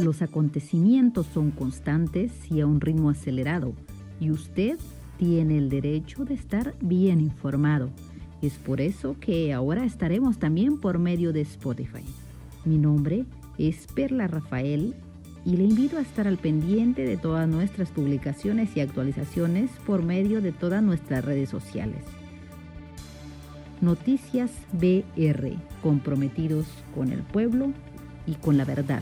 Los acontecimientos son constantes y a un ritmo acelerado, y usted tiene el derecho de estar bien informado. Es por eso que ahora estaremos también por medio de Spotify. Mi nombre es Perla Rafael y le invito a estar al pendiente de todas nuestras publicaciones y actualizaciones por medio de todas nuestras redes sociales. Noticias BR, comprometidos con el pueblo y con la verdad.